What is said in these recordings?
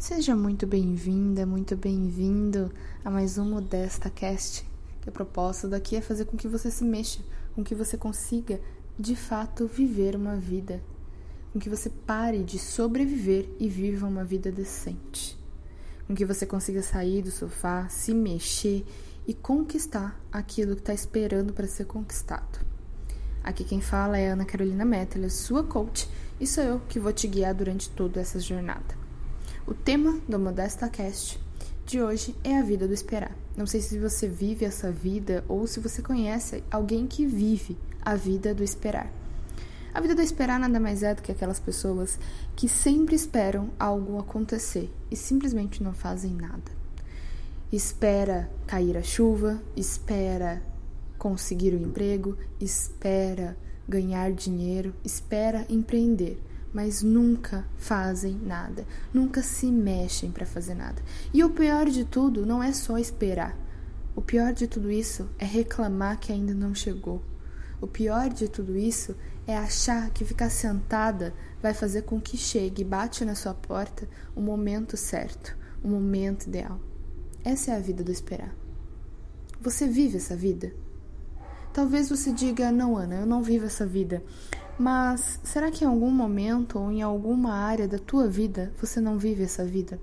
Seja muito bem-vinda, muito bem-vindo a mais um Modesta Cast, que a proposta daqui é fazer com que você se mexa, com que você consiga, de fato, viver uma vida, com que você pare de sobreviver e viva uma vida decente, com que você consiga sair do sofá, se mexer e conquistar aquilo que está esperando para ser conquistado. Aqui quem fala é Ana Carolina Mettler, sua coach, e sou eu que vou te guiar durante toda essa jornada. O tema do Modesta Cast de hoje é a vida do esperar. Não sei se você vive essa vida ou se você conhece alguém que vive a vida do esperar. A vida do esperar nada mais é do que aquelas pessoas que sempre esperam algo acontecer e simplesmente não fazem nada. Espera cair a chuva, espera conseguir o emprego, espera ganhar dinheiro, espera empreender mas nunca fazem nada, nunca se mexem para fazer nada. E o pior de tudo não é só esperar. O pior de tudo isso é reclamar que ainda não chegou. O pior de tudo isso é achar que ficar sentada vai fazer com que chegue e bate na sua porta o momento certo, o momento ideal. Essa é a vida do esperar. Você vive essa vida? Talvez você diga: Não, Ana, eu não vivo essa vida. Mas será que em algum momento ou em alguma área da tua vida você não vive essa vida?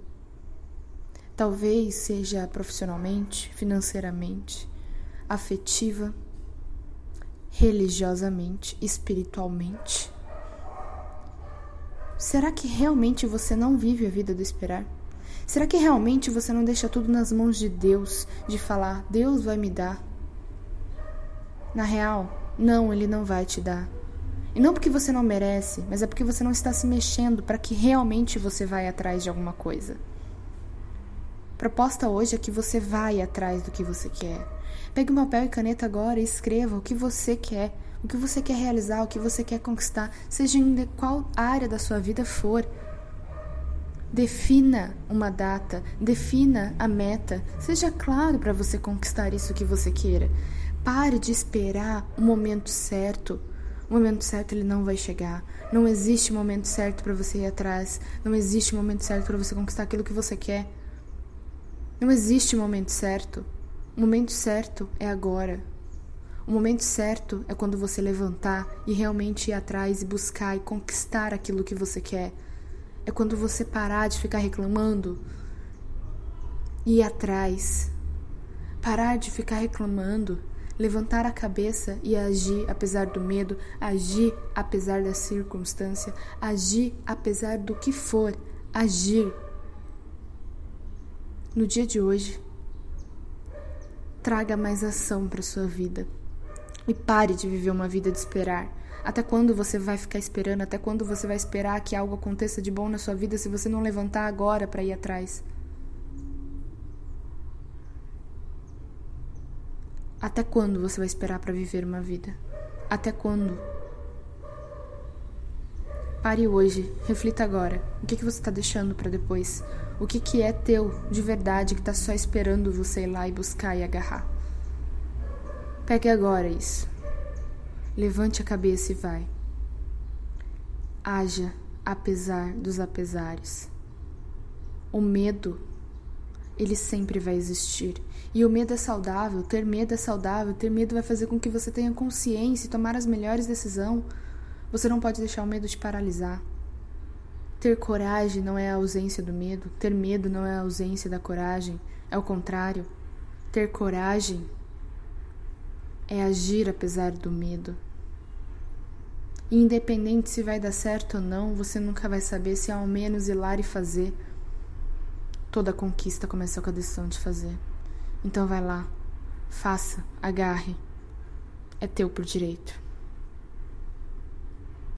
Talvez seja profissionalmente, financeiramente, afetiva, religiosamente, espiritualmente. Será que realmente você não vive a vida do esperar? Será que realmente você não deixa tudo nas mãos de Deus, de falar, Deus vai me dar? Na real, não, Ele não vai te dar. E não porque você não merece, mas é porque você não está se mexendo para que realmente você vai atrás de alguma coisa. Proposta hoje é que você vai atrás do que você quer. Pegue um papel e caneta agora e escreva o que você quer, o que você quer realizar, o que você quer conquistar, seja em qual área da sua vida for. Defina uma data, defina a meta, seja claro para você conquistar isso que você queira. Pare de esperar o momento certo. O momento certo ele não vai chegar. Não existe momento certo para você ir atrás. Não existe momento certo para você conquistar aquilo que você quer. Não existe momento certo. O momento certo é agora. O momento certo é quando você levantar e realmente ir atrás e buscar e conquistar aquilo que você quer. É quando você parar de ficar reclamando e ir atrás. Parar de ficar reclamando levantar a cabeça e agir apesar do medo, agir apesar da circunstância, agir apesar do que for, agir. No dia de hoje, traga mais ação para sua vida e pare de viver uma vida de esperar. Até quando você vai ficar esperando? Até quando você vai esperar que algo aconteça de bom na sua vida se você não levantar agora para ir atrás? Até quando você vai esperar para viver uma vida? Até quando? Pare hoje, reflita agora. O que, que você está deixando para depois? O que, que é teu de verdade que está só esperando você ir lá e buscar e agarrar? Pegue agora isso. Levante a cabeça e vai. Haja apesar dos apesares. O medo ele sempre vai existir. E o medo é saudável, ter medo é saudável, ter medo vai fazer com que você tenha consciência e tomar as melhores decisões. Você não pode deixar o medo te paralisar. Ter coragem não é a ausência do medo, ter medo não é a ausência da coragem, é o contrário. Ter coragem é agir apesar do medo. Independente se vai dar certo ou não, você nunca vai saber se ao menos ir lá e fazer Toda conquista começou com a decisão de fazer. Então vai lá, faça, agarre. É teu por direito.